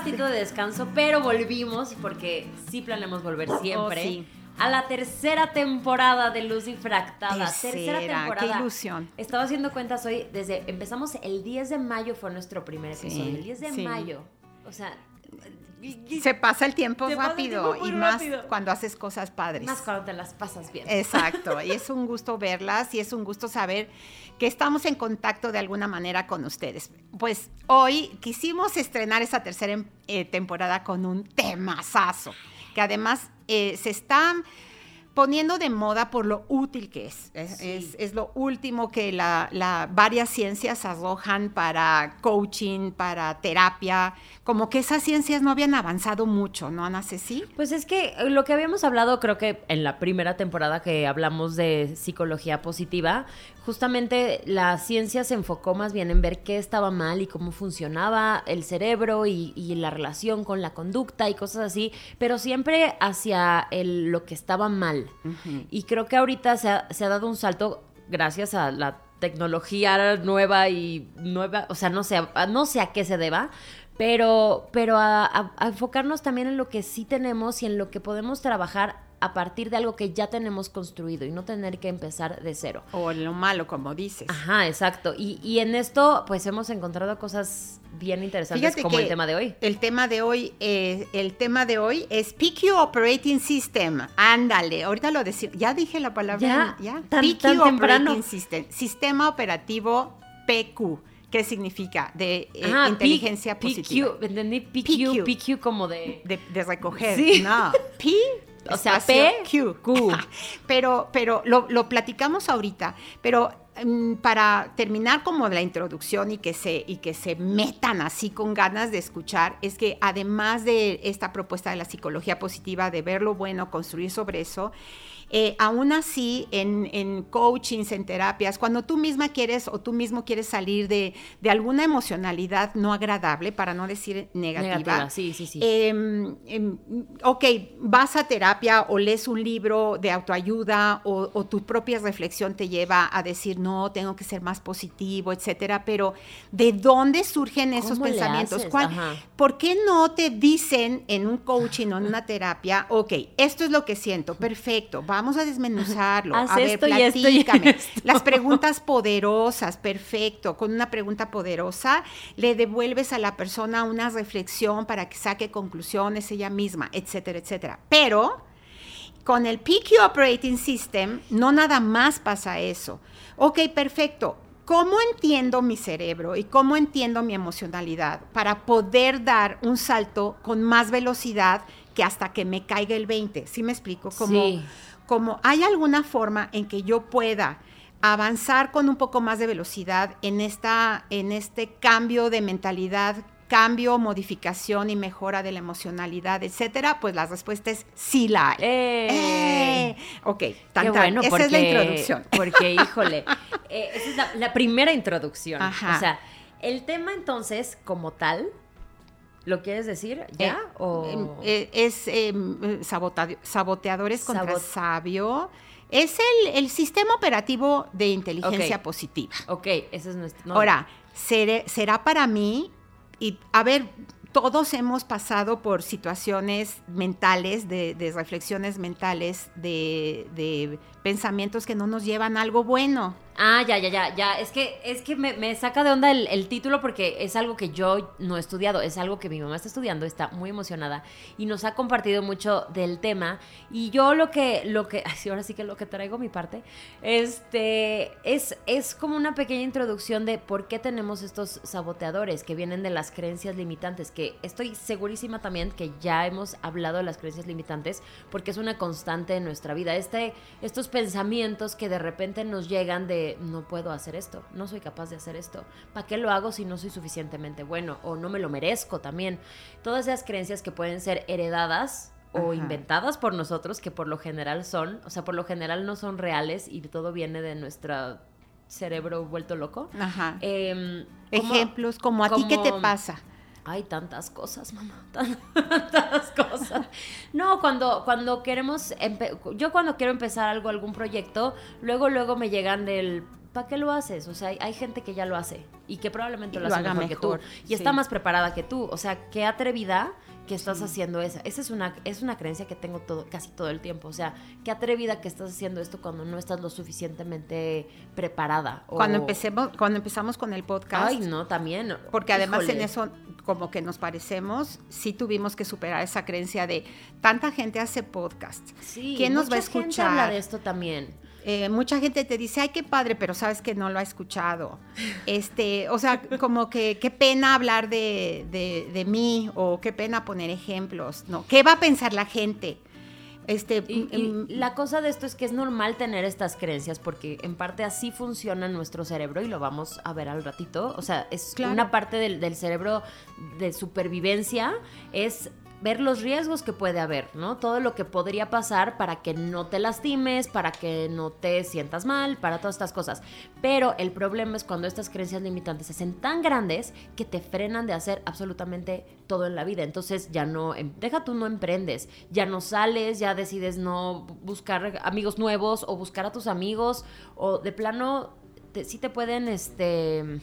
Ratito de descanso, pero volvimos porque sí planeamos volver siempre. Oh, sí. A la tercera temporada de Luz Difractada. Tercera, temporada. qué ilusión. Estaba haciendo cuentas hoy, desde empezamos el 10 de mayo fue nuestro primer Sí, episodio. el 10 de sí. mayo. O sea, Se pasa el tiempo el rápido tiempo y más rápido. cuando haces cosas padres. más cuando te las pasas bien. Exacto, y es un gusto verlas y es un gusto saber que estamos en contacto de alguna manera con ustedes. Pues hoy quisimos estrenar esa tercera eh, temporada con un temazazo, que además eh, se está poniendo de moda por lo útil que es. Es, Sí. es- es lo último que la, la- varias ciencias arrojan para coaching, para terapia, como que esas ciencias no habían avanzado mucho, ¿no, Ana Ceci? Pues es que eh, lo que habíamos hablado, creo que en la primera temporada que hablamos de psicología positiva, justamente la ciencia se enfocó más bien en ver qué estaba mal y cómo funcionaba el cerebro y, y la relación con la conducta y cosas así, pero siempre hacia el- lo que estaba mal. Y creo que ahorita se ha, se ha dado un salto gracias a la tecnología nueva y nueva, o sea, no sé, a- no sé a qué se deba, pero, pero a, a- a enfocarnos también en lo que sí tenemos y en lo que podemos trabajar a partir de algo que ya tenemos construido y no tener que empezar de cero. O lo malo, como dices. Ajá, exacto. Y, y en esto, pues hemos encontrado cosas bien interesantes Fíjate como que el tema de hoy. El tema de hoy, eh, el tema de hoy es PQ Operating System. Ándale, ahorita lo decía, ya dije la palabra, Ya, tan- PQ tan temprano. Operating System, Sistema Operativo PQ. ¿Qué significa? De eh, Ajá, inteligencia P- positiva. PQ, entendí PQ, PQ. PQ como de... De, de recoger. Sí. No. P. O sea, P, Q. Q. pero pero lo, lo platicamos ahorita. Pero mm, para terminar como la introducción y que, se, y que se metan así con ganas de escuchar, es que además de esta propuesta de la psicología positiva, de ver lo bueno, construir sobre eso, eh, aún así en, en coachings, en terapias, cuando tú misma quieres o tú mismo quieres salir de, de alguna emocionalidad no agradable, para no decir negativa, Negativa, sí, sí, sí. em, ok, vas a terapia o lees un libro de autoayuda o, o tu propia reflexión te lleva a decir, no, tengo que ser más positivo, etcétera, pero ¿de dónde surgen esos ¿Cómo le pensamientos? ¿Por qué no te dicen en un coaching o en una terapia, ok, esto es lo que siento, perfecto, vamos a desmenuzarlo, Haz a ver, esto y esto y platícame. esto. Las preguntas poderosas, perfecto. Con una pregunta poderosa le devuelves a la persona una reflexión para que saque conclusiones ella misma, etcétera, etcétera. Pero con el PQ Operating System no nada más pasa eso. Ok, perfecto. ¿Cómo entiendo mi cerebro y cómo entiendo mi emocionalidad para poder dar un salto con más velocidad que hasta que me caiga el 20? ¿Sí me explico? Como, Sí. Como hay alguna forma en que yo pueda avanzar con un poco más de velocidad en, esta, en este cambio de mentalidad, cambio, modificación y mejora de la emocionalidad, etcétera, pues la respuesta es sí la hay. ¡Eh! ¡Eh! Ok, tan, Qué tan. bueno, esa es la introducción. Porque, híjole, eh, esa es la, la primera introducción. Ajá. O sea, el tema entonces, como tal, ¿lo quieres decir ya? Eh, o... em, eh, es em, sabota- saboteadores contra Sabot- sabio. Es el, el sistema operativo de inteligencia positiva. ok, ese es nuestro... no, Ahora, seré- será para mí, y a ver, todos hemos pasado por situaciones mentales, de, de reflexiones mentales, de, de pensamientos que no nos llevan a algo bueno. Ah, ya, ya, ya, ya. Es que, es que me, me saca de onda el, el título porque es algo que yo no he estudiado, es algo que mi mamá está estudiando, está muy emocionada y nos ha compartido mucho del tema. Y yo lo que, lo que, ay, sí, ahora sí que lo que traigo mi parte, este, es, es como una pequeña introducción de por qué tenemos estos saboteadores que vienen de las creencias limitantes, que estoy segurísima también que ya hemos hablado de las creencias limitantes porque es una constante en nuestra vida. Este, estos pensamientos que de repente nos llegan de no puedo hacer esto, no soy capaz de hacer esto, ¿para qué lo hago si no soy suficientemente bueno o no me lo merezco también? Todas esas creencias que pueden ser heredadas o Ajá. inventadas por nosotros, que por lo general son, o sea, por lo general no son reales y todo viene de nuestro cerebro vuelto loco. Ajá. Em, ¿cómo- Ejemplos, como a ti, ¿qué te pasa? Hay tantas cosas, mamá, tantas cosas. No, cuando, cuando queremos, yo cuando quiero empezar algo, algún proyecto, luego, luego me llegan del, ¿para qué lo haces? O sea, hay, hay gente que ya lo hace y que probablemente Y lo, lo hace haga mejor, que tú y sí. está más preparada que tú. O sea, qué atrevida que estás haciendo esa. Esa es una, es una creencia que tengo todo, casi todo el tiempo. O sea, qué atrevida que estás haciendo esto cuando no estás lo suficientemente preparada. o- Cuando empecemos, cuando empezamos con el podcast, Ay, no, también. porque además en eso como que nos parecemos, sí tuvimos que superar esa creencia de tanta gente hace podcast. Sí, ¿Quién nos va a gente escuchar? habla de esto también. Eh, mucha gente te dice, ay, qué padre, pero sabes que no lo ha escuchado. Este, o sea, como que qué pena hablar de, de- de mí o qué pena poner ejemplos, ¿no? ¿Qué va a pensar la gente? Este, Y, y mm, la cosa de esto es que es normal tener estas creencias porque en parte así funciona nuestro cerebro y lo vamos a ver al ratito. O sea, es Claro. una parte del, del cerebro de supervivencia, es ver los riesgos que puede haber, ¿no? Todo lo que podría pasar para que no te lastimes, para que no te sientas mal, para todas estas cosas. Pero el problema es cuando estas creencias limitantes se hacen tan grandes que te frenan de hacer absolutamente todo en la vida. Entonces ya no, em- deja tú no emprendes, ya no sales, ya decides no buscar amigos nuevos o buscar a tus amigos o de plano te- sí te pueden, este,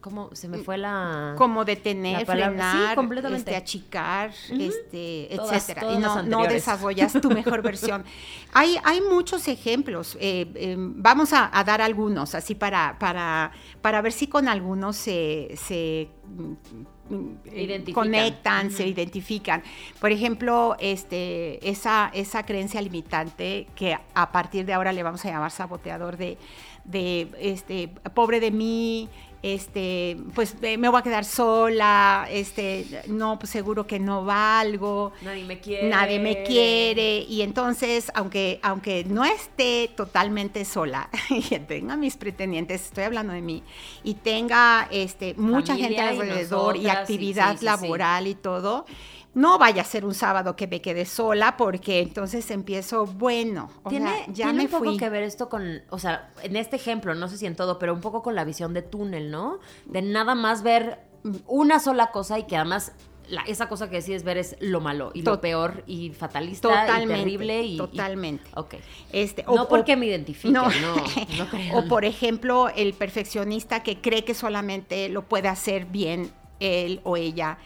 ¿cómo se me fue la... como detener, La palabra- sí, frenar, completamente. este, achicar, este, Todas- etcétera. todas y no, no desarrollas tu mejor versión. Hay, hay muchos ejemplos. eh, eh, vamos a, a dar algunos, así para, para, para ver si con algunos se, se mm, mm, conectan, se identifican. Por ejemplo, este, esa, esa creencia limitante que a partir de ahora le vamos a llamar saboteador de, de este, pobre de mí, este, pues eh, me voy a quedar sola, este, no, pues seguro que no valgo, Nadie me quiere. nadie me quiere, y entonces, aunque, aunque no esté totalmente sola, y tenga mis pretendientes, estoy hablando de mí, y tenga este, mucha gente alrededor y, actividad sí, sí, sí. laboral y todo, no vaya a ser un sábado que me quede sola, porque entonces empiezo, bueno, o Tiene, sea, ya tiene me un poco fui. que ver esto con, o sea, en este ejemplo, no sé si en todo, pero un poco con la visión de túnel, ¿no? De nada más ver una sola cosa y que además la- esa cosa que decides ver es lo malo y lo peor y fatalista Totalmente, y terrible y... y- totalmente. ok. Este, No porque me identifique, no, o por ejemplo, el perfeccionista que cree que solamente lo puede hacer bien él o ella.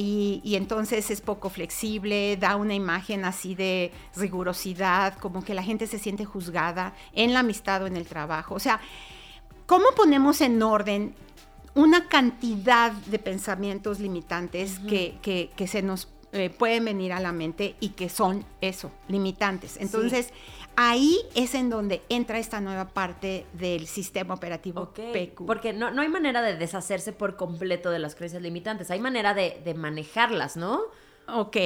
Y, y entonces es poco flexible, da una imagen así de rigurosidad, como que la gente se siente juzgada en la amistad o en el trabajo. O sea, ¿cómo ponemos en orden una cantidad de pensamientos limitantes que, que- que se nos eh, pueden venir a la mente y que son eso, limitantes? Entonces, ahí es en donde entra esta nueva parte del sistema operativo Ok, PQ. Porque no, no hay manera de deshacerse por completo de las creencias limitantes, hay manera de, de manejarlas, ¿no? ok,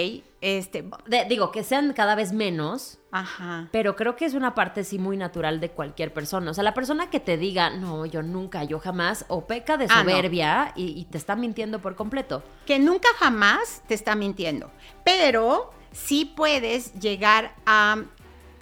este, De- digo, que sean cada vez menos, ajá. Pero creo que es una parte sí muy natural de cualquier persona. O sea, la persona que te diga, no, yo nunca, yo jamás, o peca de Ah, no. soberbia y, y te está mintiendo por completo. que nunca jamás te está mintiendo, pero sí puedes llegar a,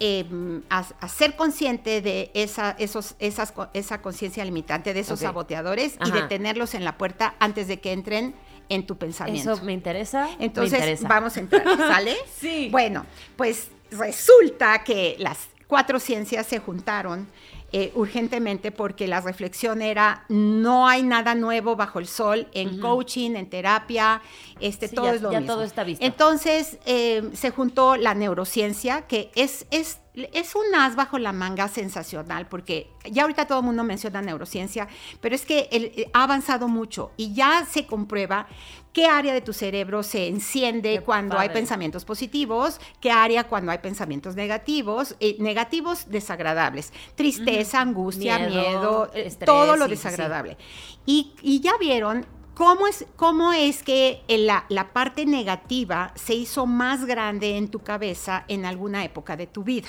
em, a, a ser consciente de esa, esos, esas, esa conciencia limitante, de esos saboteadores y Ajá. de tenerlos en la puerta antes de que entren en tu pensamiento. Eso me interesa. me Entonces, interesa. vamos a entrar, ¿sale? Sí. Bueno, pues resulta que las cuatro ciencias se juntaron eh, urgentemente porque la reflexión era no hay nada nuevo bajo el sol en coaching, en terapia, este, Sí, todo ya- es lo ya mismo. todo está visto. Entonces eh, se juntó la neurociencia, que es, es, es un as bajo la manga sensacional, porque ya ahorita todo el mundo menciona neurociencia, pero es que el- eh, ha avanzado mucho y ya se comprueba qué área de tu cerebro se enciende Qué cuando hay pensamientos positivos, qué área cuando hay pensamientos negativos, eh, negativos desagradables, tristeza, angustia, Miedo, miedo, eh, estrés, todo lo sí, sí, sí. desagradable. Y, y ya vieron cómo es, cómo es que la parte negativa se hizo más grande en tu cabeza en alguna época de tu vida.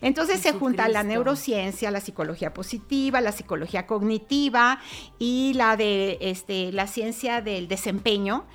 Entonces se junta la neurociencia, la psicología positiva, la psicología cognitiva y la de este, la ciencia del desempeño.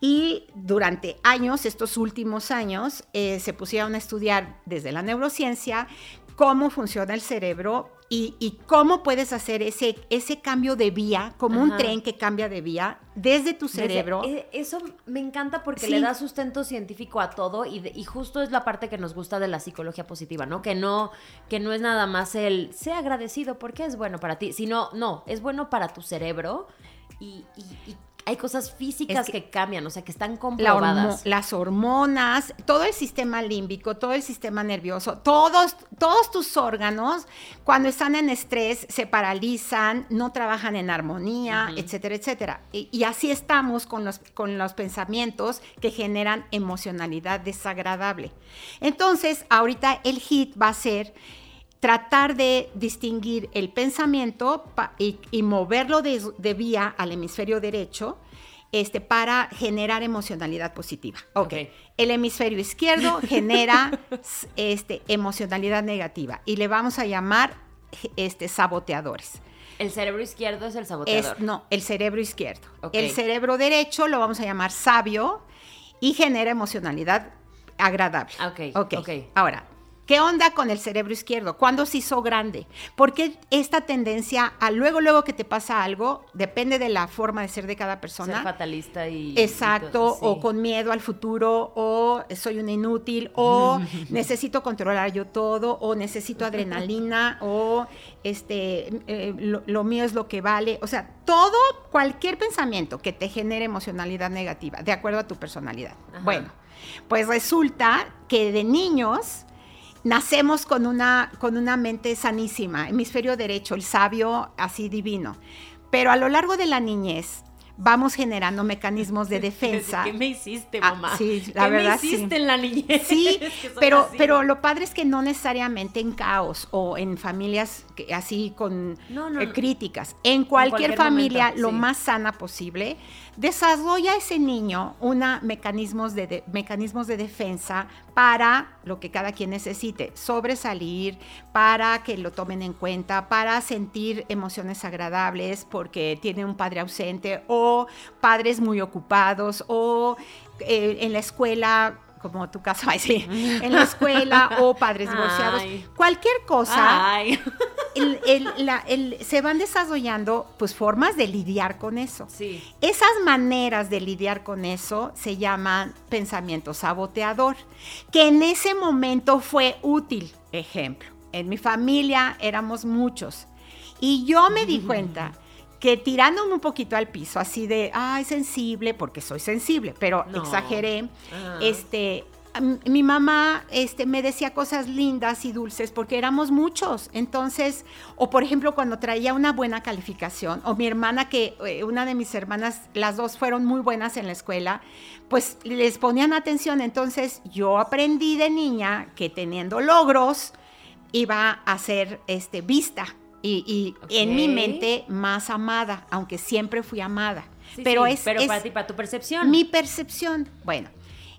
Y durante años, estos últimos años, eh, se pusieron a estudiar desde la neurociencia cómo funciona el cerebro y, cómo puedes hacer ese, ese cambio de vía, como un tren que cambia de vía desde tu cerebro. Eh, eso me encanta porque le da sustento científico a todo y, y, justo es la parte que nos gusta de la psicología positiva, ¿no? Que no, que no es nada más el sea agradecido porque es bueno para ti, sino, no, es bueno para tu cerebro y, y hay cosas físicas que, cambian, o sea, que están comprobadas. las hormonas, todo el sistema límbico, todo el sistema nervioso, todos, todos tus órganos, cuando están en estrés, se paralizan, no trabajan en armonía, etcétera, etcétera. Y, así estamos con los, con los pensamientos que generan emocionalidad desagradable. Entonces, ahorita el hit va a ser tratar de distinguir el pensamiento y, moverlo de, vía al hemisferio derecho este, para generar emocionalidad positiva. Okay. El hemisferio izquierdo genera este, emocionalidad negativa y le vamos a llamar este, saboteadores. El cerebro izquierdo es el saboteador. no, el cerebro izquierdo. El cerebro derecho lo vamos a llamar sabio y genera emocionalidad agradable. Ok, ok. okay. Ahora, ¿Qué onda con el cerebro izquierdo? ¿Cuándo se hizo grande? Porque esta tendencia a luego, luego que te pasa algo, depende de la forma de ser de cada persona. Ser fatalista y... Exacto, o con miedo al futuro, o soy un inútil, o necesito controlar yo todo, o necesito adrenalina, o este, eh, lo, mío es lo que vale. O sea, todo, cualquier pensamiento que te genere emocionalidad negativa, de acuerdo a tu personalidad. Bueno, pues resulta que de niños nacemos con una, con una mente sanísima, hemisferio derecho, el sabio así divino. Pero a lo largo de la niñez vamos generando mecanismos de defensa. ¿Qué me hiciste, ah, mamá? sí, la verdad. ¿Qué me hiciste en la niñez? Sí, pero, pero lo padre es que no necesariamente en caos o en familias así con eh, críticas. En cualquier, familia, lo más sana posible, desarrolla ese niño una mecanismos de, mecanismos de defensa para lo que cada quien necesite, sobresalir, para que lo tomen en cuenta, para sentir emociones agradables porque tiene un padre ausente o padres muy ocupados o eh, en la escuela como tu caso, sí, en la escuela o padres divorciados, cualquier cosa, se van desarrollando pues formas de lidiar con eso. Sí. Esas maneras de lidiar con eso se llaman pensamiento saboteador, que en ese momento fue útil. Ejemplo, en mi familia éramos muchos y yo me di cuenta que tirándome un poquito al piso, así de, ay, sensible, porque soy sensible, pero exageré, este, mi mamá este, me decía cosas lindas y dulces porque éramos muchos. Entonces, o por ejemplo, cuando traía una buena calificación, o mi hermana, que eh, una de mis hermanas, las dos fueron muy buenas en la escuela, pues les ponían atención. Entonces, yo aprendí de niña que teniendo logros iba a ser este, vista y, en mi mente más amada, aunque siempre fui amada. pero es, pero para ti, para tu percepción. Mi percepción. Bueno,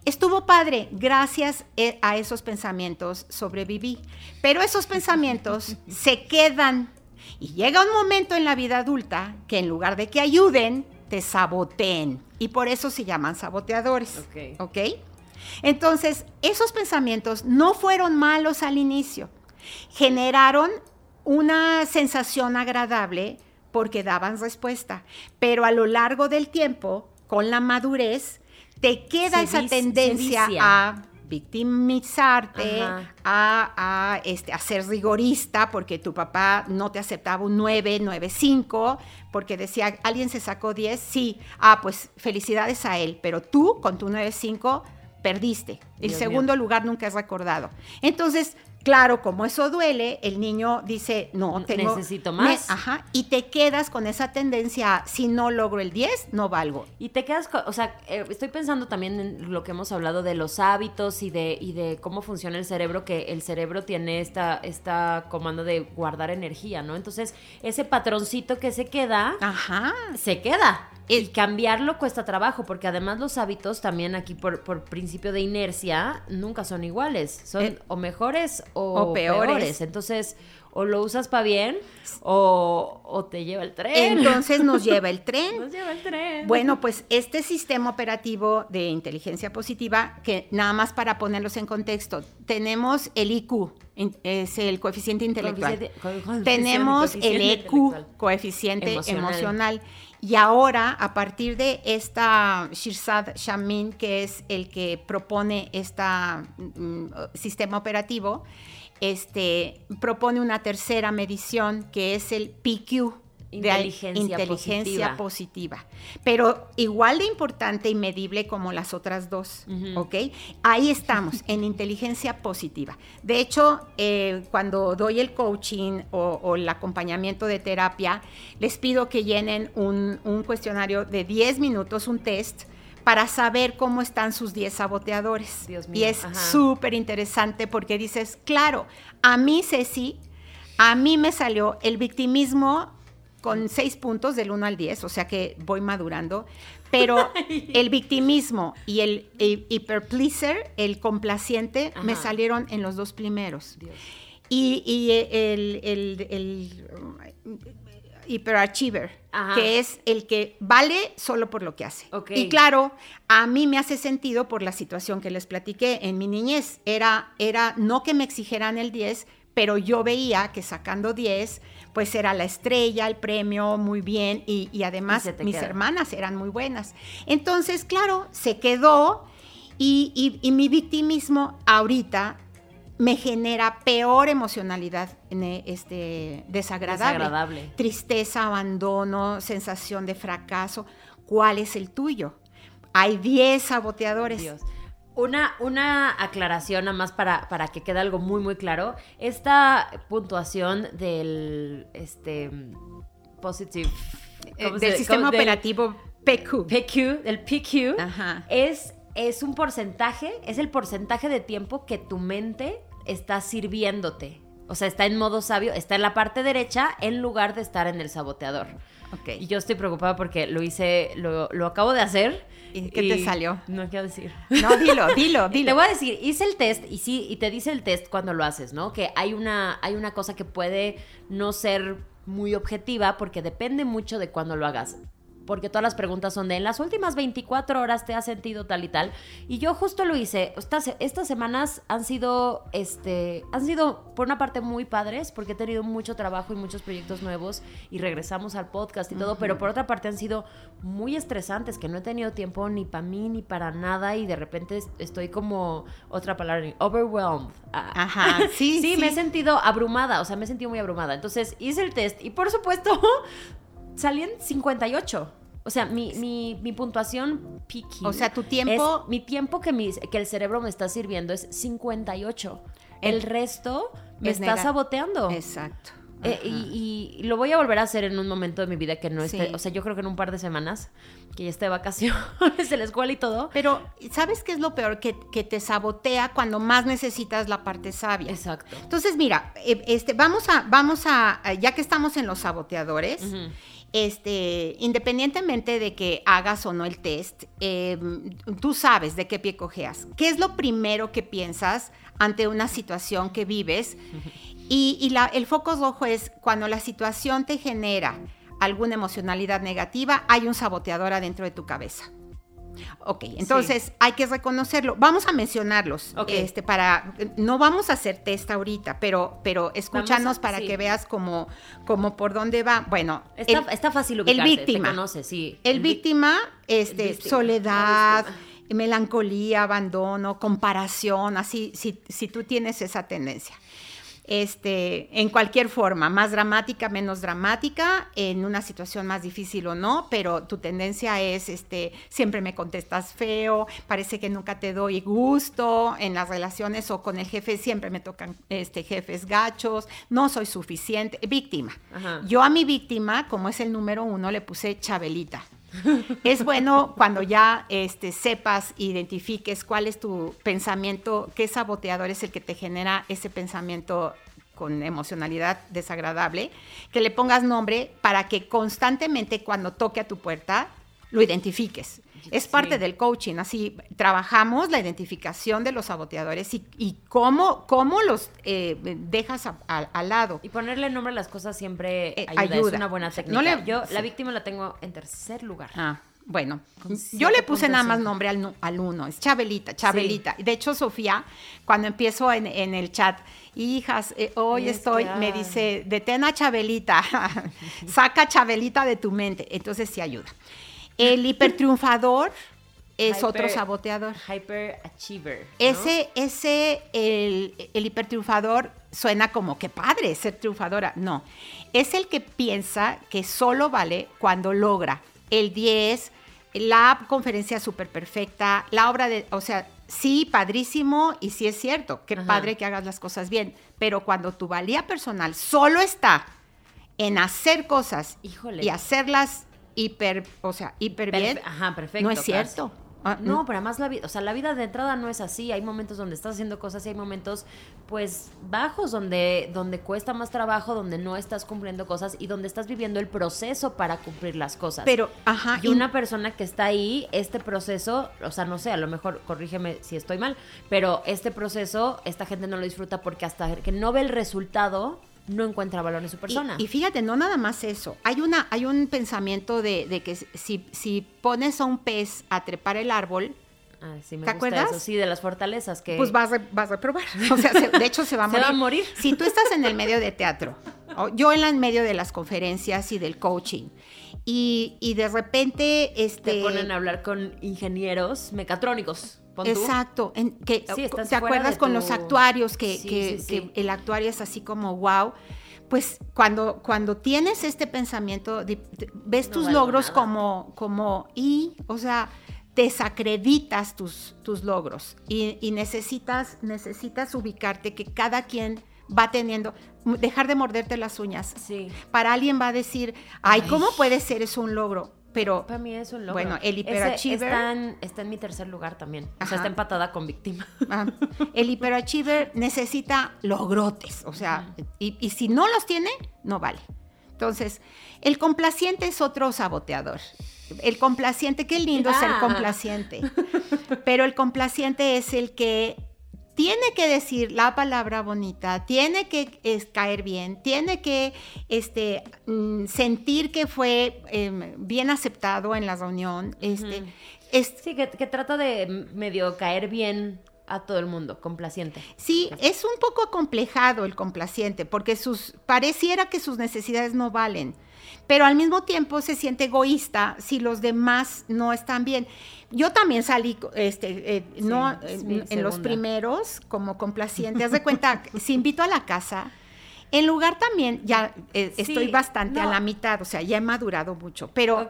estuvo padre. Gracias eh, a esos pensamientos sobreviví. Pero esos pensamientos se quedan. Y llega un momento en la vida adulta que en lugar de que ayuden, te saboteen. Y por eso se llaman saboteadores. Ok. ¿Ok? Entonces, esos pensamientos no fueron malos al inicio. Generaron una sensación agradable porque daban respuesta, pero a lo largo del tiempo, con la madurez, te queda esa tendencia a victimizarte, a, este, a, ser rigorista, porque tu papá no te aceptaba un 9, 9, 5, porque decía, alguien se sacó 10, sí, ah, pues felicidades a él, pero tú con tu 9, 5 perdiste. El segundo lugar nunca es recordado. Entonces, Claro, como eso duele, el niño dice, no, tengo... Necesito más. ajá, y te quedas con esa tendencia, si no logro el 10, no valgo. Y te quedas, con, o sea, eh, estoy pensando también en lo que hemos hablado de los hábitos y de, y de cómo funciona el cerebro, que el cerebro tiene esta, esta comando de guardar energía, ¿no? Entonces, ese patroncito que se queda, ajá. se queda. Y cambiarlo cuesta trabajo, porque además los hábitos también aquí por, por principio de inercia nunca son iguales. Son Eh, o mejores o, o peores. peores. Entonces, o lo usas para bien o, o te lleva el tren. Entonces nos lleva el tren. Nos lleva el tren. Bueno, pues este sistema operativo de inteligencia positiva, que nada más para ponerlos en contexto, tenemos el IQ, es el coeficiente intelectual. Coeficiente- co- coeficiente- tenemos el EQ, coeficiente Emocional. emocional. Y ahora, a partir de esta Shirzad Shamin, que es el que propone este sistema operativo, este, propone una tercera medición que es el PQ. Inteligencia inteligencia positiva. positiva. Pero igual de importante y medible como las otras dos, ¿ok? Ahí estamos, en inteligencia positiva. De hecho, eh, cuando doy el coaching o, o el acompañamiento de terapia, les pido que llenen un, un cuestionario de 10 minutos, un test, para saber cómo están sus 10 saboteadores. Dios y mío, es ajá. súper interesante porque dices, claro, a mí, Ceci, a mí me salió el victimismo con seis puntos del 1 al 10, o sea que voy madurando, pero el victimismo y el, hi- hyperpleaser, el complaciente, me salieron en los dos primeros. Dios. Y, y el, el, el, hyperachiever, Ajá. que es el que vale solo por lo que hace. Y claro, a mí me hace sentido por la situación que les platiqué en mi niñez. Era, era no que me exigieran el 10, pero yo veía que sacando 10, pues era la estrella, el premio, muy bien, y, y además Y mis queda. hermanas eran muy buenas. Entonces, claro, se quedó y, y- y mi victimismo ahorita me genera peor emocionalidad ne- este, desagradable. Desagradable. Tristeza, abandono, sensación de fracaso. ¿Cuál es el tuyo? Hay 10 saboteadores. Dios. Una, una aclaración nada más para, para que quede algo muy, muy claro. Esta puntuación del este positive Eh, ¿cómo del se- sistema cómo- del operativo PQ. PQ, del PQ, Ajá. es, es un porcentaje, es el porcentaje de tiempo que tu mente está sirviéndote. O sea, está en modo sabio, está en la parte derecha en lugar de estar en el saboteador. Ok. Y yo estoy preocupada porque lo hice, lo, lo acabo de hacer. ¿Y qué te salió? No quiero decir. No, dilo, dilo, Y Te dilo. voy a decir, hice el test y sí, y te dice el test cuando lo haces, ¿no? Que hay una, hay una cosa que puede no ser muy objetiva porque depende mucho de cuándo lo hagas. Porque todas las preguntas son de en las últimas 24 horas te has sentido tal y tal. Y yo justo lo hice. Estas, estas semanas han sido, este, han sido por una parte muy padres porque he tenido mucho trabajo y muchos proyectos nuevos y regresamos al podcast y todo. Pero por otra parte han sido muy estresantes que no he tenido tiempo ni para mí ni para nada y de repente es- estoy como otra palabra, overwhelmed. Ah, Ajá, sí, sí, sí. me he sentido abrumada, o sea, me he sentido muy abrumada. Entonces hice el test y por supuesto salí en 58. O sea, mi, mi, mi puntuación PQ. O sea, tu tiempo- es- mi tiempo que, mis- que el cerebro me está sirviendo es 58. El El- resto me es está saboteando. Exacto. Eh, y, y lo voy a volver a hacer en un momento de mi vida que no esté, Sí. o sea, yo creo que en un par de semanas, que ya esté de vacaciones de la escuela y todo. Pero, ¿sabes qué es lo peor? Que, que te sabotea cuando más necesitas la parte sabia. Exacto. Entonces, mira, eh, este, vamos a, vamos a, ya que estamos en los saboteadores. Este, independientemente de que hagas o no el test, eh, tú sabes de qué pie cojeas. ¿Qué es lo primero que piensas ante una situación que vives? Y, y la- el foco rojo es cuando la situación te genera alguna emocionalidad negativa, hay un saboteador adentro de tu cabeza. Ok, entonces hay que reconocerlo. Vamos a mencionarlos. Este, para, no vamos a hacer test ahorita, pero, pero escúchanos para sí. que veas como, como por dónde va. Bueno, Está, el- está fácil el ubicarse. víctima. Te conoce, sí. el víctima, este, víctima, soledad, melancolía, abandono, comparación, así, si, si tú tienes esa tendencia. Este, en cualquier forma, más dramática, menos dramática, en una situación más difícil o no, pero tu tendencia es, este, siempre me contestas feo, parece que nunca te doy gusto en las relaciones o con el jefe, siempre me tocan, este, jefes gachos, no soy suficiente, víctima. Ajá. Yo a mi víctima, como es el número uno, le puse Chabelita. Es bueno cuando ya este, sepas, identifiques cuál es tu pensamiento, qué saboteador es el que te genera ese pensamiento con emocionalidad desagradable, que le pongas nombre para que constantemente cuando toque a tu puerta lo identifiques. Es parte del coaching, así trabajamos la identificación de los saboteadores y, y cómo, cómo los eh, dejas a- a- al lado. Y ponerle nombre a las cosas siempre Eh, ayuda, ayuda. es una buena técnica. no le- Yo, sí. la víctima la tengo en tercer lugar. Ah, bueno, yo le puse nada más 7.5. nombre al, al uno, es Chabelita, Chabelita. De hecho, Sofía, cuando empiezo en, en el chat, hijas, eh, hoy Es estoy, me dice, detén a Chabelita, saca Chabelita de tu mente. Entonces sí ayuda. El hipertriunfador es Hyper- otro saboteador. Hyper achiever. ¿no? Ese, ese, el, el hipertriunfador suena como que padre ser triunfadora. No, es el que piensa que solo vale cuando logra el 10, la conferencia súper perfecta, la obra de, o sea, sí, padrísimo y sí es cierto, qué Ajá. padre que hagas las cosas bien, pero cuando tu valía personal solo está en hacer cosas Híjole. y hacerlas hiper, o sea, hiper Perfe- bien, Ajá, perfecto. no es cierto. Ah, No, pero además la vida, o sea, la vida de entrada no es así. Hay momentos donde estás haciendo cosas y hay momentos, pues, bajos, donde, donde cuesta más trabajo, donde no estás cumpliendo cosas y donde estás viviendo el proceso para cumplir las cosas. Pero, ajá, Y una persona que está ahí, este proceso, o sea, no sé, a lo mejor corrígeme si estoy mal, pero este proceso, esta gente no lo disfruta porque hasta que no ve el resultado, no encuentra valor en su persona. Y, y fíjate, no nada más eso. Hay, una, hay un pensamiento de, de que si, si pones a un pez a trepar el árbol, Ah, sí, me ¿Te gusta acuerdas? eso, sí, de las fortalezas que... pues vas, re- vas a reprobar. O sea, se- de hecho se va a Se morir. va a morir. Si tú estás en el medio de teatro, o yo en en medio de las conferencias y del coaching, y, y de repente... Este, te ponen a hablar con ingenieros mecatrónicos. Pon. Exacto. en- que, Sí, ¿Te acuerdas con tu- los actuarios que, Sí, que- sí, que sí. el actuario es así como wow? Pues cuando, cuando tienes este pensamiento, de- de- ves No tus logros nada. como, como y, o sea, desacreditas tus, tus logros y, y necesitas, necesitas ubicarte que cada quien va teniendo, dejar de morderte las uñas. Sí. Para alguien va a decir, ay, ¿cómo puede ser eso un logro? Pero Para mí es un logro. Bueno, el hiperachiever- Está en, está en mi tercer lugar también. O sea, está empatada con víctima. Ah, el hiperachiever necesita logrotes, o sea, y, y si no los tiene, no vale. Entonces, el complaciente es otro saboteador. El complaciente, qué lindo ser Ah. complaciente. Pero el complaciente es el que tiene que decir la palabra bonita, tiene que es, caer bien, tiene que este, mm, sentir que fue em, bien aceptado en la reunión. Este, es- Sí, que, que trata de medio caer bien a todo el mundo, complaciente. Sí, es un poco acomplejado el complaciente, porque sus pareciera que sus necesidades no valen, pero al mismo tiempo se siente egoísta si los demás no están bien. Yo también salí, este, eh, Sí, no, en, en los primeros como complaciente. Haz de cuenta, si invito a la casa, en lugar también ya eh, Sí, estoy bastante a la mitad, o sea, ya he madurado mucho, pero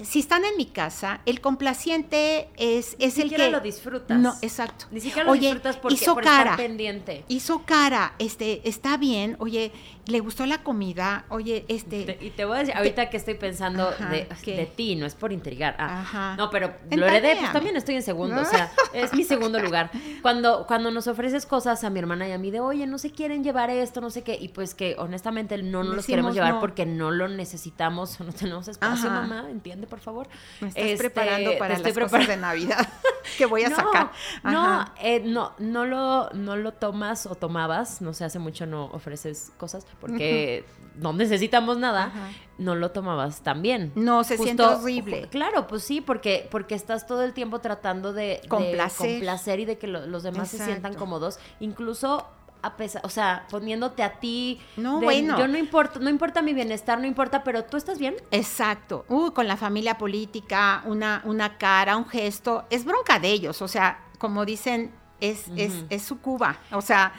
si están en mi casa, el complaciente es, es Ni el siquiera que lo disfrutas. No, exacto. Ni siquiera lo Oye, disfrutas porque hizo por cara. estar pendiente. hizo cara, este, está bien, oye, le gustó la comida, oye, este, Te- y te voy a decir, ahorita que estoy pensando Ajá, de, de ti, no es por intrigar. Ah, Ajá. No, pero lo heredé, pues también estoy en segundo, o sea, es mi segundo lugar. Cuando, cuando nos ofreces cosas a mi hermana y a mí de, oye, no se quieren llevar esto, no sé qué, y pues que honestamente no nos los queremos llevar no. porque no lo necesitamos o no tenemos espacio, Ajá. mamá, entiende, por favor. me estás Este, preparando para las estoy cosas de Navidad que voy a no, sacar. No, eh, no, no lo, no lo tomas o tomabas, no sé, hace mucho no ofreces cosas porque no necesitamos nada, Ajá. no lo tomabas tan bien. No, se siente horrible. Claro, pues sí, porque, porque estás todo el tiempo tratando de, de Complacer. complacer y de que lo- los demás se sientan cómodos, incluso a pesar, o sea, poniéndote a ti. No, de, bueno. Yo no importa, no importa mi bienestar, no importa, pero tú estás bien. Exacto. Uh, con la familia política, una, una cara, un gesto, es bronca de ellos, o sea, como dicen, es, es, es su Cuba, o sea,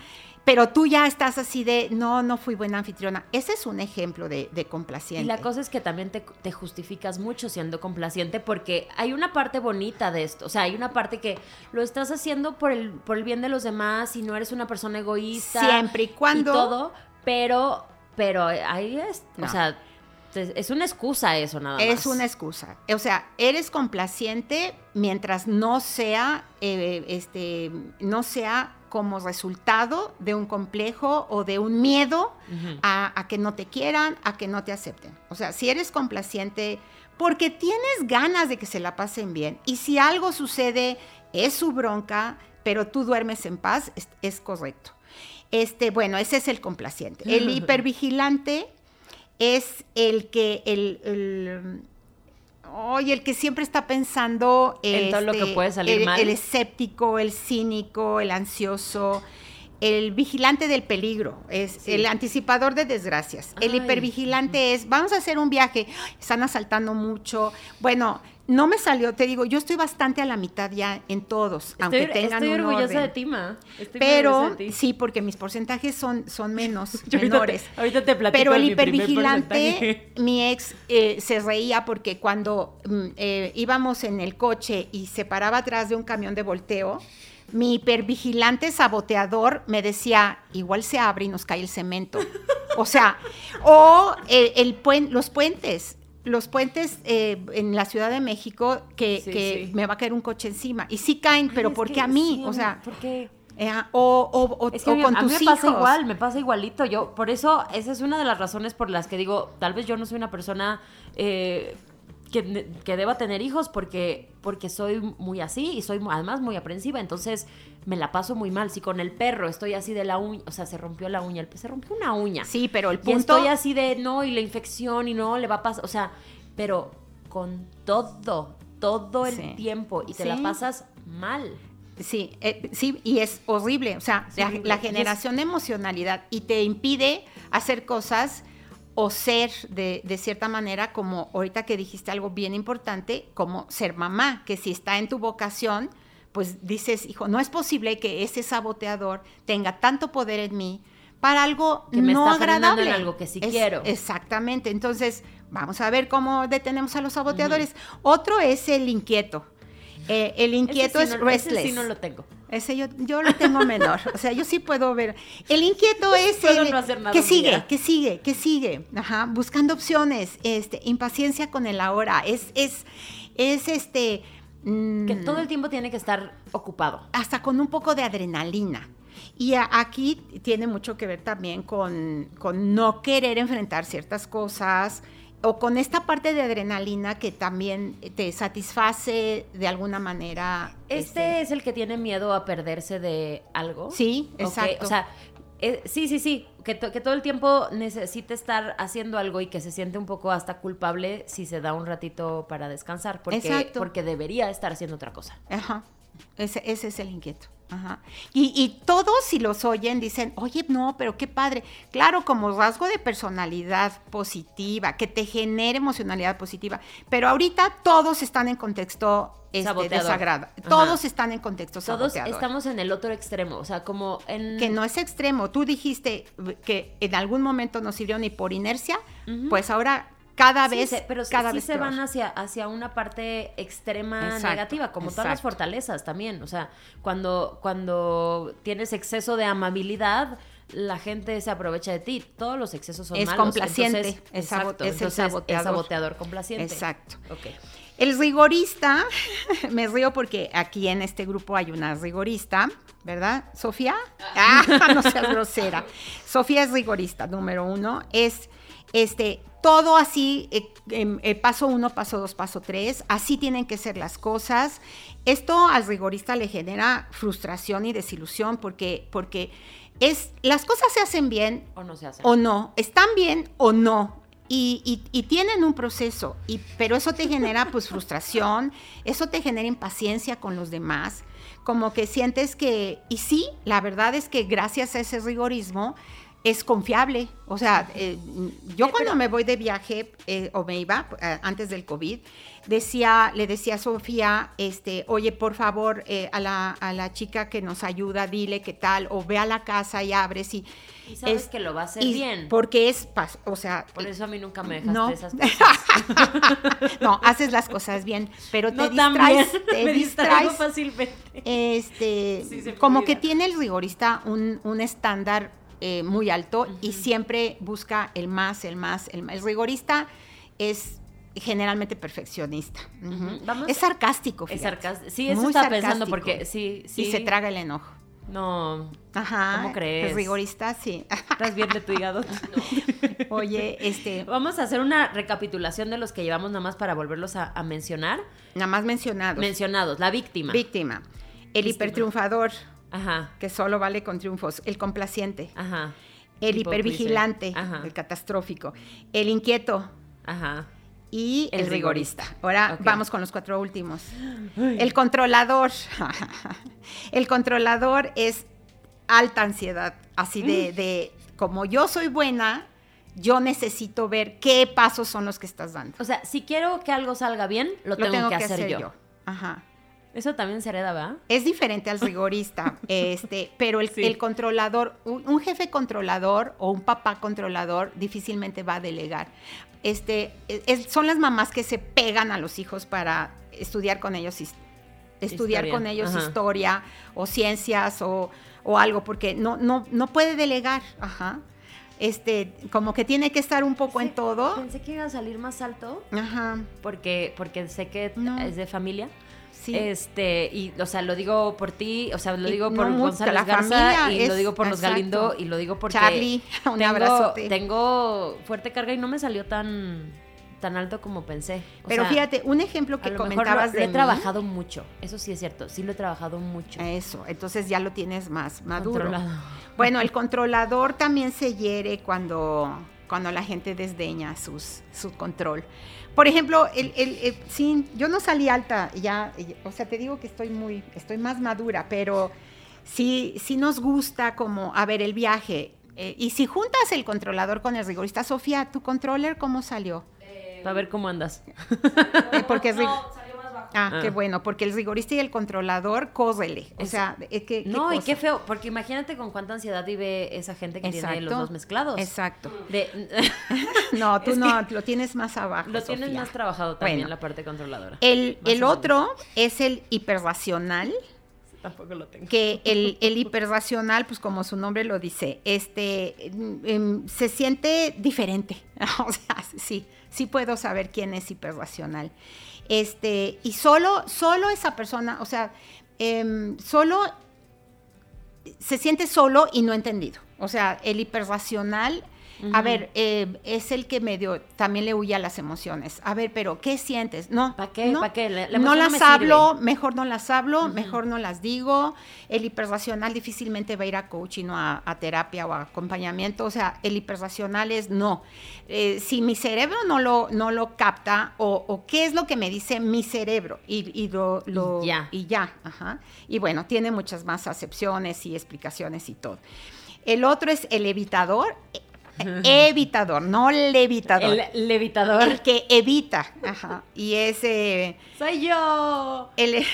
pero tú ya estás así de, no, no fui buena anfitriona. Ese es un ejemplo de, de complaciente. Y la cosa es que también te, te justificas mucho siendo complaciente porque hay una parte bonita de esto. O sea, hay una parte que lo estás haciendo por el, por el bien de los demás y no eres una persona egoísta. Siempre y cuando- todo, pero, pero ahí es. No. O sea, es es una excusa eso nada más. Es una excusa. O sea, eres complaciente mientras no sea, eh, este, no sea como resultado de un complejo o de un miedo a, a que no te quieran, a que no te acepten. O sea, si eres complaciente porque tienes ganas de que se la pasen bien. Y si algo sucede, es su bronca, pero tú duermes en paz, es, es correcto. Este, bueno, ese es el complaciente. El hipervigilante es el que, el, el Oye, el que siempre está pensando en todo lo que este, puede salir el, mal. El escéptico, el cínico, el ansioso, el vigilante del peligro, es Sí. el anticipador de desgracias. El hipervigilante es, vamos a hacer un viaje, están asaltando mucho. Bueno, no me salió, te digo, yo estoy bastante a la mitad ya en todos, aunque Estoy, tengan estoy un orgullosa orden. de ti, Ma. Estoy Pero de ti. sí, porque mis porcentajes son, son menos, Yo ahorita te- menores. ahorita te platico Pero el mi hipervigilante, mi ex eh, se reía porque cuando mm, eh, íbamos en el coche y se paraba atrás de un camión de volteo, mi hipervigilante saboteador me decía, igual se abre y nos cae el cemento. O sea, o eh, el puen- los puentes. Los puentes eh, en la Ciudad de México que, Sí, que sí. me va a caer un coche encima. Y sí caen, pero Ay, ¿por qué a mí? sí, o sea, ¿por qué? eh, o, o- o- Es que o con a mí tus me pasa igual, me pasa igualito. Yo, por eso, esa es una de las razones por las que digo, tal vez yo no soy una persona eh, que, que deba tener hijos porque, porque soy muy así y soy además muy aprensiva. Entonces me la paso muy mal. Si con el perro estoy así de la uña, o sea, se rompió la uña, el se rompió una uña. Sí, pero el Y punto. estoy así de no, y la infección, y no, le va a pasar. O sea, pero con todo, todo el Sí. tiempo, y te Sí. la pasas mal. Sí, eh, sí, y es horrible. O sea, la, horrible. la Y es- generación de emocionalidad y te impide hacer cosas o ser de, de cierta manera, como ahorita que dijiste algo bien importante, como ser mamá, que si está en tu vocación, pues dices, hijo, no es posible que ese saboteador tenga tanto poder en mí para algo Que me no está en agradable. algo que sí quiero. Exactamente. Entonces, vamos a ver cómo detenemos a los saboteadores. Otro es el inquieto. Eh, el inquieto Ese sí es no- restless. Ese sí no lo tengo. Ese yo, yo lo tengo menor. O sea, yo sí puedo ver. El inquieto es el no hacer nada que sigue, día. que sigue, que sigue. Ajá, buscando opciones, este, impaciencia con el ahora. Es, es, es este. mm, Que todo el tiempo tiene que estar ocupado. hasta con un poco de adrenalina. Y a- aquí tiene mucho que ver también con, con no querer enfrentar ciertas cosas o con esta parte de adrenalina que también te satisface de alguna manera. Este es el que tiene miedo a perderse de algo. Sí, exacto. O sea, eh, sí, sí, sí. Que, to- que todo el tiempo necesita estar haciendo algo y que se siente un poco hasta culpable si se da un ratito para descansar. Porque, Exacto. porque debería estar haciendo otra cosa. Ajá. Ese, ese es el inquieto. Ajá. Y, y todos, si los oyen, dicen, oye, no, pero qué padre. Claro, como rasgo de personalidad positiva, que te genere emocionalidad positiva. Pero ahorita todos están en contexto este, desagrado. Todos están en contexto Todos saboteador. estamos en el otro extremo. O sea, como en. Que no es extremo. Tú dijiste que en algún momento nos sirvió ni por inercia, pues ahora cada Sí, vez, se- pero cada sí vez se peor. van hacia, hacia una parte extrema Exacto, negativa, como todas las fortalezas también. O sea, cuando, cuando tienes exceso de amabilidad, la gente se aprovecha de ti. Todos los excesos son Es malos. complaciente, Entonces, es exacto, es el entonces, saboteador. saboteador complaciente. Exacto. Ok. El rigorista, me río porque aquí en este grupo hay una rigorista, ¿verdad? ¿Sofía? Ah, no seas grosera. Sofía es rigorista, número uno. Es este, todo así, eh, em, eh, paso uno, paso dos, paso tres. Así tienen que ser las cosas. Esto al rigorista le genera frustración y desilusión porque, porque es, las cosas se hacen bien O no se hace. o no, están bien o no. Y, y- y tienen un proceso, y, pero eso te genera pues frustración, eso te genera impaciencia con los demás, como que sientes que, y sí, la verdad es que gracias a ese rigorismo es confiable. O sea, eh, yo Sí, cuando pero- me voy de viaje eh, o me iba eh, antes del COVID, decía, le decía a Sofía, este, oye, por favor, eh, a, la, a la chica que nos ayuda, dile qué tal, o ve a la casa y abres y... Y sabes es- que lo va a hacer y bien. Porque es, o sea, Por eso a mí nunca me dejaste no, esas cosas. no, haces las cosas bien, pero te no distraes, te me distraigo distraes. fácilmente. Este, Sí, como que tiene el rigorista un, un estándar eh, muy alto y siempre busca el más, el más, el más. El rigorista es generalmente perfeccionista. Vamos- es sarcástico. Es fíjate. sarcástico. Sí, eso Muy estaba pensando sarcástico. porque sí, sí. Y se traga el enojo. No. Ajá. ¿Cómo crees? El rigorista, sí. ¿Estás bien de tu hígado? Oye, este, Vamos a hacer una recapitulación de los que llevamos nada más para volverlos a, a mencionar. nada más mencionados. Mencionados. La víctima. Víctima. El Víctima. hipertriunfador, Ajá. que solo vale con triunfos. El complaciente. Ajá. El hipervigilante. Ajá. el catastrófico. El inquieto Ajá. y el, El rigorista. rigorista. Ahora vamos con los cuatro últimos. El controlador. el controlador es alta ansiedad. Así Mm. de, de, como yo soy buena, yo necesito ver qué pasos son los que estás dando. O sea, si quiero que algo salga bien, lo, tengo, que, hacer, yo. Ajá. Eso también se hereda, ¿verdad? Es diferente al rigorista, este, pero el, Sí. el controlador, un, un jefe controlador o un papá controlador difícilmente va a delegar. Este, es- son las mamás que se pegan a los hijos para estudiar con ellos, estudiar Historia, con ellos ajá. historia o ciencias o, o algo, porque no, no, no puede delegar, ajá. Este, como que tiene que estar un poco en todo. Pensé que iba a salir más alto Ajá, porque, porque sé que No. es de familia. Sí. Este, y, o sea, lo digo por ti, o sea, lo digo no por mucho, González la Garza familia y lo digo por los exacto. Galindo y lo digo porque Charlie, un tengo, tengo fuerte carga y no me salió tan, tan alto como pensé. O Pero sea, fíjate, un ejemplo a que lo mejor comentabas lo, de lo he mí- trabajado mucho, eso sí es cierto, sí lo he trabajado mucho. Eso, entonces ya lo tienes más maduro. Bueno, el controlador también se hiere cuando, cuando la gente desdeña sus, su control. Por ejemplo, el, el- el- sí, yo no salí alta, ya, o sea, te digo que estoy muy, estoy más madura, pero sí, sí nos gusta como, a ver, el viaje. eh, y si juntas el controlador con el rigorista, Sofía, ¿tu controller cómo salió? Para ver cómo andas. Eh, porque es rig- Ah, Ah. qué bueno, porque el rigorista y el controlador, córrele. O Es- sea, eh, ¿qué, No, y qué feo, porque imagínate con cuánta ansiedad vive esa gente que tiene los dos mezclados. Exacto. De- No, tú Es no, lo tienes más abajo. lo tienes Sofía. más trabajado también Bueno. la parte controladora. El, el otro es el hiperracional, Tampoco lo tengo. que el, el hiperracional, pues como su nombre lo dice, este, em, em, se siente diferente. o sea, sí, sí puedo saber quién es hiperracional. Este, y solo, solo esa persona, o sea, em, solo se siente solo y no entendido. O sea, el hiperracional, a ver, eh, es el que medio también le huye a las emociones. A ver, pero ¿qué sientes? No. ¿Pa' qué? No, ¿Pa' qué? La- la no las hablo, sirve. mejor no las hablo, mejor no las digo. El hiperracional difícilmente va a ir a coaching o a, a terapia o a acompañamiento. O sea, el hiperracional es no. Eh, si mi cerebro no lo, no lo capta, o, o qué es lo que me dice mi cerebro, y, y lo, ya. y ya, ajá. Y bueno, tiene muchas más acepciones y explicaciones y todo. El otro es el evitador. Evitador, no levitador. El levitador. El que evita. Ajá. Y ese. Soy yo. El,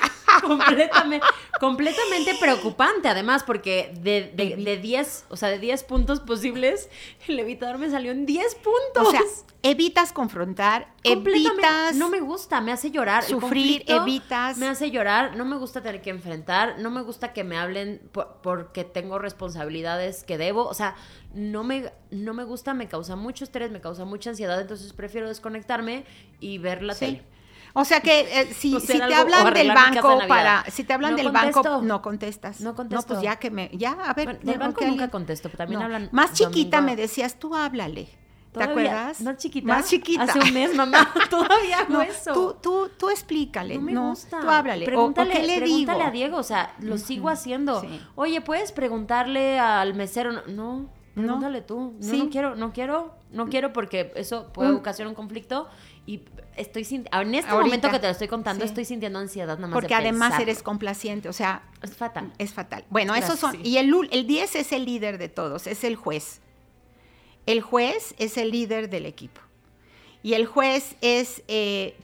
completamente, completamente preocupante, además, porque de, de, de 10, o sea, de 10 puntos posibles, el evitador me salió en 10 puntos. o sea, evitas confrontar, evitas. no me gusta, me hace llorar. Sufrir, evitas- Me hace llorar, no me gusta tener que enfrentar, no me gusta que me hablen por- porque tengo responsabilidades que debo. O sea, no me, no me gusta, me causa mucho estrés, me causa mucha ansiedad, entonces prefiero desconectarme y ver la Sí. tele. O sea que eh, si, si te algo, hablan del de banco para, si te hablan No del contesto. banco, no contestas. No contesto. pues ya que me, ya, a ver. Bueno, del banco nunca alguien- contesto, pero también No. hablan Más chiquita domingo. me decías, tú háblale. ¿Te acuerdas? Más chiquita. Más chiquita. Hace un mes, mamá. Todavía No, eso. tú, tú, tú explícale. no me gusta. Tú háblale. Pregúntale, o, qué le pregúntale digo? a Diego, o sea, lo sigo haciendo. sí. Oye, ¿puedes preguntarle al mesero? No, no pregúntale tú. No, Sí. no quiero, no quiero, no quiero porque eso puede ocasionar un conflicto y estoy sin, en este Ahorita. momento que te lo estoy contando, Sí. estoy sintiendo ansiedad nada más Porque de además eres complaciente, o sea, Es fatal. es fatal. Bueno, esos son. Sí. Y el, el 10 es el líder de todos, es el juez. El juez es el líder del equipo. Y el juez es eh,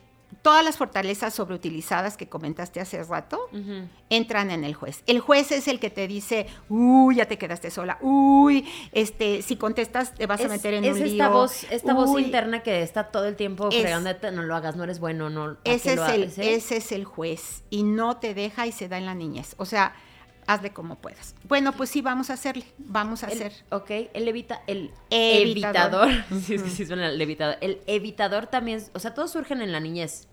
todas las fortalezas sobreutilizadas que comentaste hace rato, entran en el juez. El juez es el que te dice, uy, ya te quedaste sola, uy, este, si contestas te vas a meter en es un lío. esta voz, esta voz uy". interna que está todo el tiempo Es- fregándote, no lo hagas, no eres bueno, no. ¿a Ese es, lo el, eh? ese es el juez y no te deja y se da en la niñez. O sea, hazle como puedas. Bueno, pues sí, vamos a hacerle, vamos a El- hacer. ok, el evita, el Evitador. evitador. sí, es que sí suena el evitador. El evitador también, o sea, todos surgen en la niñez.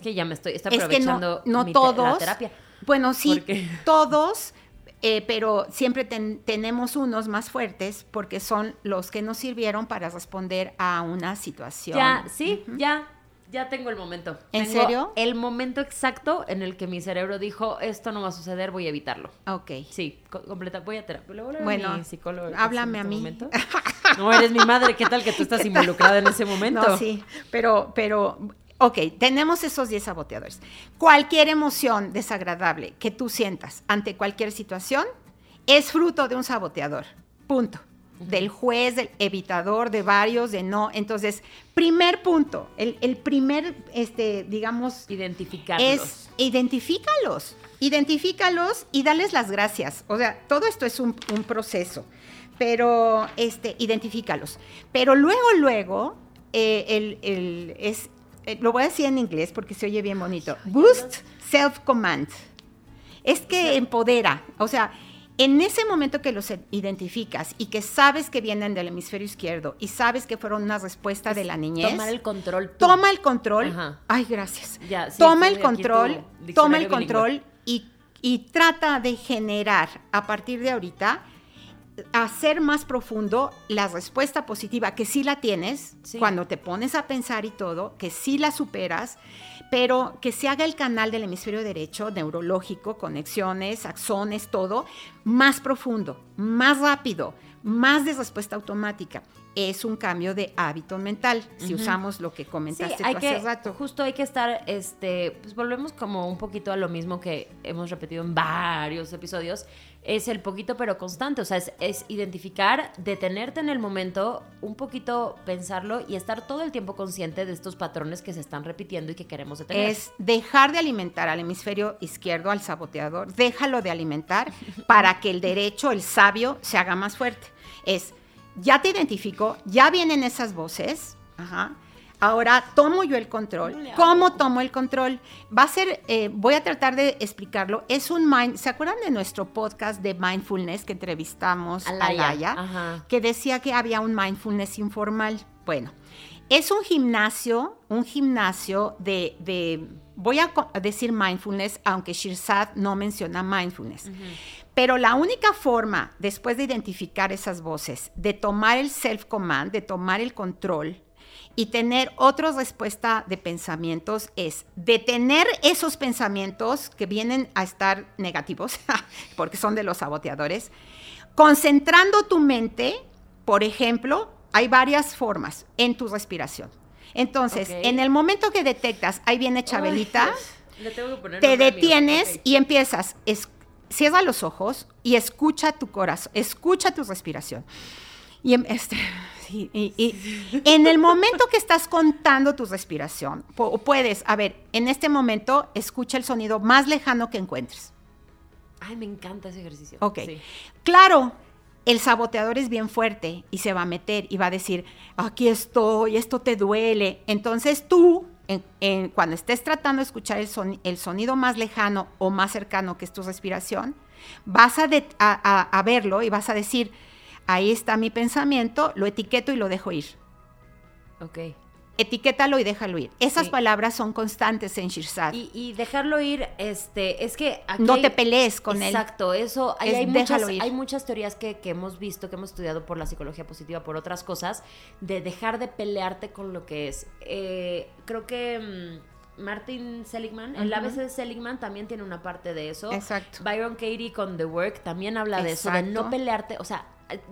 Es que ya me estoy, está Es que no, aprovechando no mi todos. la terapia. Bueno, sí, Porque- todos, eh, pero siempre ten- tenemos unos más fuertes porque son los que nos sirvieron para responder a una situación. Ya, sí, ya, ya tengo el momento. ¿En Tengo serio? El momento exacto en el que mi cerebro dijo, esto no va a suceder, voy a evitarlo. Ok. Sí, co- completa, voy a terapia. Le voy a hablar a Bueno, mi psicólogo. háblame en a este mí. momento. No, eres mi madre, ¿qué tal que tú estás involucrada en ese momento? No, sí, pero, pero, ok, tenemos esos 10 saboteadores. Cualquier emoción desagradable que tú sientas ante cualquier situación es fruto de un saboteador. Punto. Del juez, del evitador, de varios, de no. Entonces, primer punto, el, el primer, este, digamos, Identificarlos. es identifícalos, identifícalos y dales las gracias. O sea, todo esto es un, un proceso, pero este, identifícalos. Pero luego, luego, eh, el, el- es, eh, lo voy a decir en inglés porque se oye bien bonito. Boost self-command. Es que empodera, o sea, en ese momento que los identificas y que sabes que vienen del hemisferio izquierdo y sabes que fueron una respuesta de la niñez, Tomar el control. tú. toma el control. Ajá. Ay, gracias. Ya, sí, toma el control, toma el diccionario control y, y trata de generar a partir de ahorita hacer más profundo la respuesta positiva, que sí la tienes Sí. cuando te pones a pensar y todo, que sí la superas, pero que se haga el canal del hemisferio derecho, neurológico, conexiones, axones, todo, más profundo, más rápido, más de respuesta automática. Es un cambio de hábito mental, si usamos lo que Sí, comentaste hay tú que, hace rato. justo hay que estar, este, pues volvemos como un poquito a lo mismo que hemos repetido en varios episodios, es el poquito pero constante, o sea, es, es identificar, detenerte en el momento, un poquito pensarlo y estar todo el tiempo consciente de estos patrones que se están repitiendo y que queremos detener. es dejar de alimentar al hemisferio izquierdo, al saboteador, déjalo de alimentar para que el derecho, el sabio, se haga más fuerte. Es, ya te identifico, ya vienen esas voces, ajá, ahora tomo yo el control. ¿Cómo tomo el control? Va a ser, eh, voy a tratar de explicarlo, es un mind, ¿se acuerdan de nuestro podcast de mindfulness que entrevistamos a Laia? que decía que había un mindfulness informal. Bueno, es un gimnasio, un gimnasio de, de- voy a decir mindfulness, aunque Shirzad no menciona mindfulness. Pero la única forma, después de identificar esas voces, de tomar el self-command, de tomar el control y tener otra respuesta de pensamientos es detener esos pensamientos que vienen a estar negativos, porque son de los saboteadores, concentrando tu mente, por ejemplo, hay varias formas en tu respiración. Entonces, en el momento que detectas, ahí viene Chabelita, te detienes y empiezas, es- cierra los ojos y escucha tu corazón, escucha tu respiración. Y, em- este, y- y en el momento que estás contando tu respiración, pu- puedes, a ver, en este momento escucha el sonido más lejano que encuentres. Ay, me encanta ese ejercicio. Ok. Sí. Claro, el saboteador es bien fuerte y se va a meter y va a decir, aquí estoy, esto te duele. Entonces tú, en- cuando estés tratando de escuchar el, soni- el sonido más lejano o más cercano que es tu respiración, vas a- a verlo y vas a decir, ahí está mi pensamiento, lo etiqueto y lo dejo ir. Ok. Etiquétalo y déjalo ir. Esas Sí. palabras son constantes en Shirzad. Y, y dejarlo ir, este, es que aquí No hay- te pelees con él. Exacto, eso, ahí Es hay, muchas, ir. hay muchas teorías que, que hemos visto, que hemos estudiado por la psicología positiva, por otras cosas, de dejar de pelearte con lo que es. Eh, creo que mm, Martin Seligman, el. ABC de Seligman también tiene una parte de eso. Exacto. Byron Katie con The Work también habla de eso, de no Exacto. pelearte, o sea,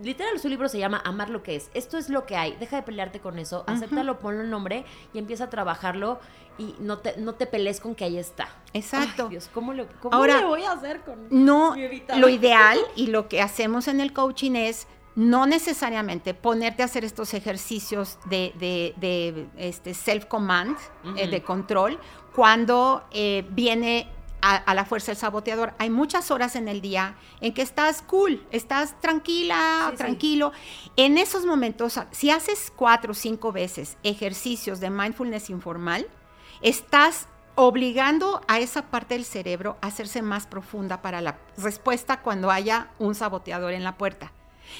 literal su libro se llama Amar lo que es. Esto es lo que hay, deja de pelearte con eso, acéptalo, ponlo en nombre y empieza a trabajarlo y no te, no te pelees con que ahí está. Exacto. Ay, Dios, ¿cómo, cómo Ahora, le voy a hacer con No, mi lo ideal y lo que hacemos en el coaching es no necesariamente ponerte a hacer estos ejercicios de, de- de, este, self-command, eh, de control, cuando eh, viene a, a la fuerza el saboteador. Hay muchas horas en el día en que estás cool, estás tranquila, Sí, sí. tranquilo. En esos momentos, si haces cuatro o cinco veces ejercicios de mindfulness informal, estás obligando a esa parte del cerebro a hacerse más profunda para la respuesta cuando haya un saboteador en la puerta.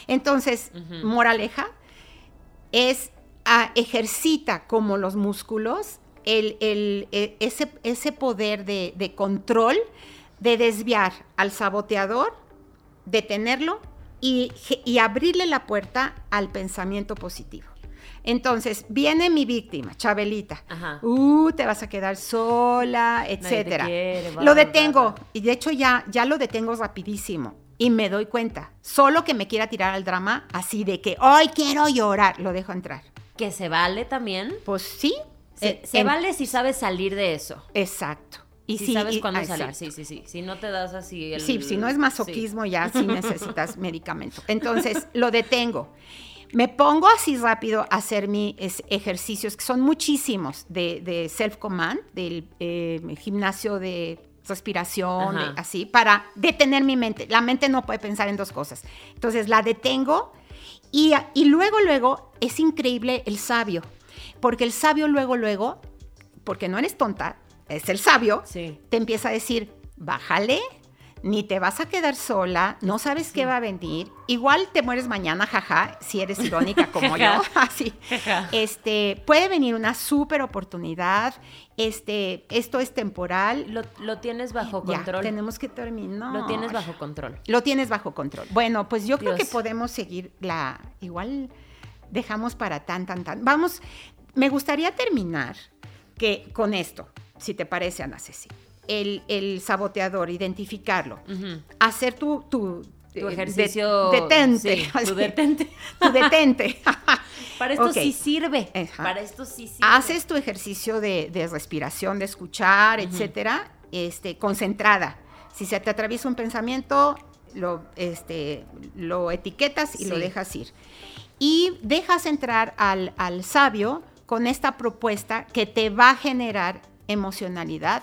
Entonces, Ujú. moraleja, es ah, ejercita como los músculos el, el- e- ese, ese poder de, de control de desviar al saboteador detenerlo y, y abrirle la puerta al pensamiento positivo. Entonces, viene mi víctima, Chabelita. Ajá. Uh, te vas a quedar sola, te etcétera. quiere, lo detengo. Y de hecho ya, ya lo detengo rapidísimo. Y me doy cuenta. Solo que me quiera tirar al drama, así de que hoy quiero llorar, lo dejo entrar. Que se vale también. Pues sí. Se, eh, se en- vale si sabes salir de eso. Exacto. Y si sabes y- cuándo ah, salir. Sí, sí, sí. Si no te das así el... Sí, si no es sí. masoquismo, ya sí necesitas medicamento. Entonces, lo detengo. Me pongo así rápido a hacer mis ejercicios, que son muchísimos, de, de self-command, del eh, gimnasio de respiración, de- así, para detener mi mente. La mente no puede pensar en dos cosas. Entonces, la detengo y, y luego, luego, es increíble el sabio, porque el sabio luego, luego, porque no eres tonta, es el sabio, Sí. te empieza a decir, bájale, ni te vas a quedar sola, no sabes qué va a venir, igual te mueres mañana, jaja, si eres irónica como yo, así. Este, puede venir una súper oportunidad, este, esto es temporal. Lo, lo tienes bajo Ya, control. tenemos que terminar. Lo tienes bajo control. Lo tienes bajo control. Bueno, pues yo creo que podemos seguir la. Igual dejamos para tan, tan, tan. Vamos, me gustaría terminar que con esto, si te parece, Ana Ceci. El, el saboteador, identificarlo. Hacer tu. Tu, Tu eh, de- ejercicio... detente. sí, tu detente. Tu detente. Para esto sí sirve. Ajá. Para esto sí sirve. Haces tu ejercicio de, de respiración, de escuchar, etcétera, este, concentrada. Si se te atraviesa un pensamiento, lo, este, lo etiquetas y lo dejas ir. Y dejas entrar al, al sabio con esta propuesta que te va a generar emocionalidad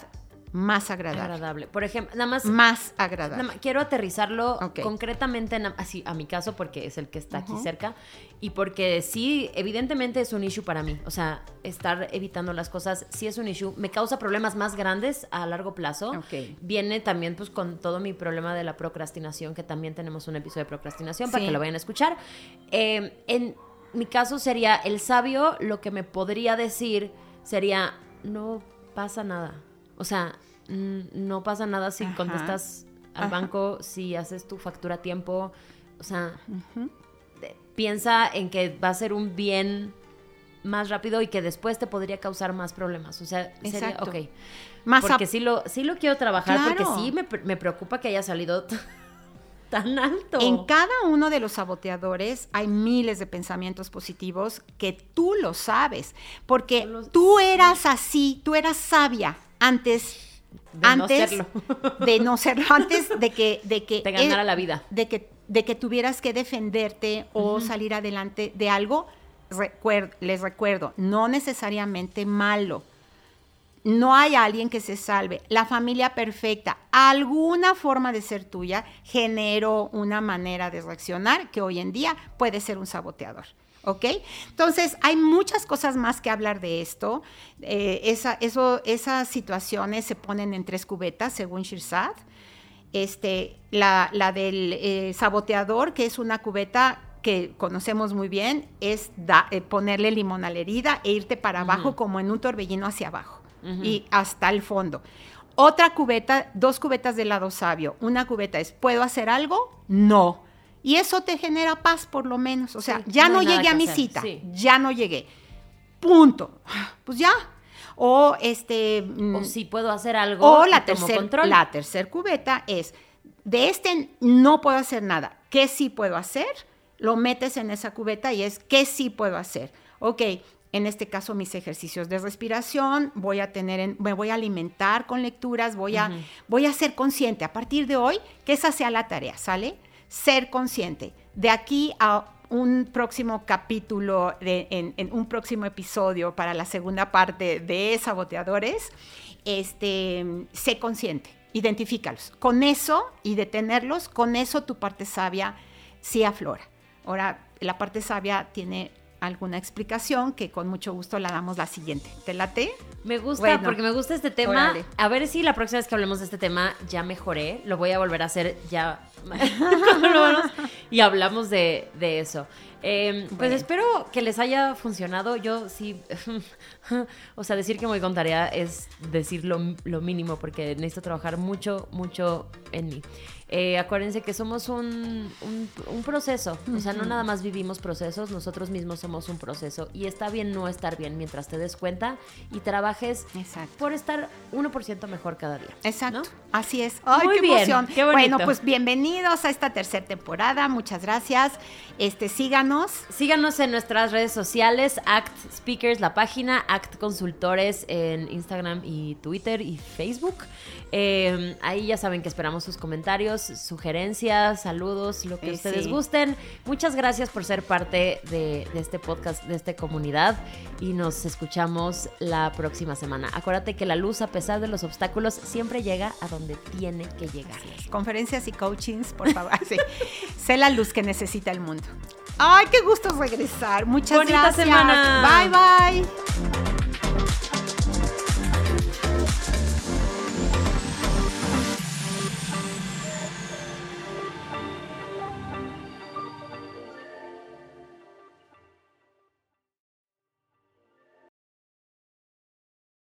más agradable. Agradable. Por ejemplo, nada más... Más agradable. nada más quiero aterrizarlo concretamente en- así, a mi caso porque es el que está aquí cerca y porque sí, evidentemente es un issue para mí. O sea, estar evitando las cosas sí es un issue. Me causa problemas más grandes a largo plazo. Viene también pues con todo mi problema de la procrastinación, que también tenemos un episodio de procrastinación para que lo vayan a escuchar. Eh, en mi caso sería el sabio, lo que me podría decir sería, no pasa nada. O sea, mm, no pasa nada si Ajá. contestas al Ajá. banco, si haces tu factura a tiempo. O sea, piensa en que va a ser un bien más rápido y que después te podría causar más problemas. O sea, sería, Exacto. ok. Más porque sí lo, sí lo quiero trabajar, Claro. porque sí me, me preocupa que haya salido tan alto. En cada uno de los saboteadores hay miles de pensamientos positivos que tú lo sabes, porque tú eras así, tú eras sabia antes De no antes serlo. de no serlo, antes de que de que Te ganara la vida. de que de que tuvieras que defenderte o salir adelante de algo. Recuer- les recuerdo, no necesariamente malo. No hay alguien que se salve. La familia perfecta, alguna forma de ser tuya, generó una manera de reaccionar que hoy en día puede ser un saboteador. ¿Ok? Entonces, hay muchas cosas más que hablar de esto. Eh, esa- eso, esas situaciones se ponen en tres cubetas, según Shirzad. Este, la, la del eh, saboteador, que es una cubeta que conocemos muy bien, es da- eh, ponerle limón a la herida e irte para abajo como en un torbellino hacia abajo Y hasta el fondo. Otra cubeta, dos cubetas del lado sabio. Una cubeta es, ¿puedo hacer algo? No. Y eso te genera paz por lo menos. O sea, Sí, ya no llegué a mi hacer, cita, sí. ya no llegué. Punto. Pues ya. O este... o mm, si puedo hacer algo o la tercera la tercer cubeta es, de este no puedo hacer nada, ¿qué sí puedo hacer? Lo metes en esa cubeta y es, ¿qué sí puedo hacer? Ok, en este caso mis ejercicios de respiración, voy a tener, en- me voy a alimentar con lecturas, voy a, voy a ser consciente a partir de hoy que esa sea la tarea, ¿sale? Ser consciente. De aquí a un próximo capítulo, de- en, en un próximo episodio para la segunda parte de Saboteadores, este, sé consciente, identifícalos. Con eso y detenerlos, con eso tu parte sabia sí aflora. Ahora, la parte sabia tiene alguna explicación que con mucho gusto la damos la siguiente. ¿Te late? Me gusta, Bueno. porque me gusta este tema. Órale. A ver si la próxima vez que hablemos de este tema ya mejoré. Lo voy a volver a hacer ya. y hablamos de, de eso. Eh, pues espero que les haya funcionado. Yo sí, o sea, decir que me voy con tarea es decir lo, lo mínimo porque necesito trabajar mucho, mucho en mí. Eh, acuérdense que somos un, un, proceso, o sea, no nada más vivimos procesos, nosotros mismos somos un proceso y está bien no estar bien mientras te des cuenta y trabajes por estar 1% mejor cada día. Exacto, así es. ¡Ay, qué bien, emoción! Qué bueno, pues bienvenidos a esta tercera temporada, muchas gracias. Este, síganos. Síganos en nuestras redes sociales, Act Speakers, la página, Act Consultores en Instagram y Twitter y Facebook. Eh, ahí ya saben que esperamos sus comentarios sugerencias, saludos, lo que ustedes gusten. Muchas gracias por ser parte de, este podcast, de esta comunidad y nos escuchamos la próxima semana. Acuérdate que la luz, a pesar de los obstáculos, siempre llega a donde tiene que llegar. Conferencias y coachings, por favor. sé la luz que necesita el mundo. Ay, qué gusto regresar. Muchas Bonita gracias. semana. Bye, bye.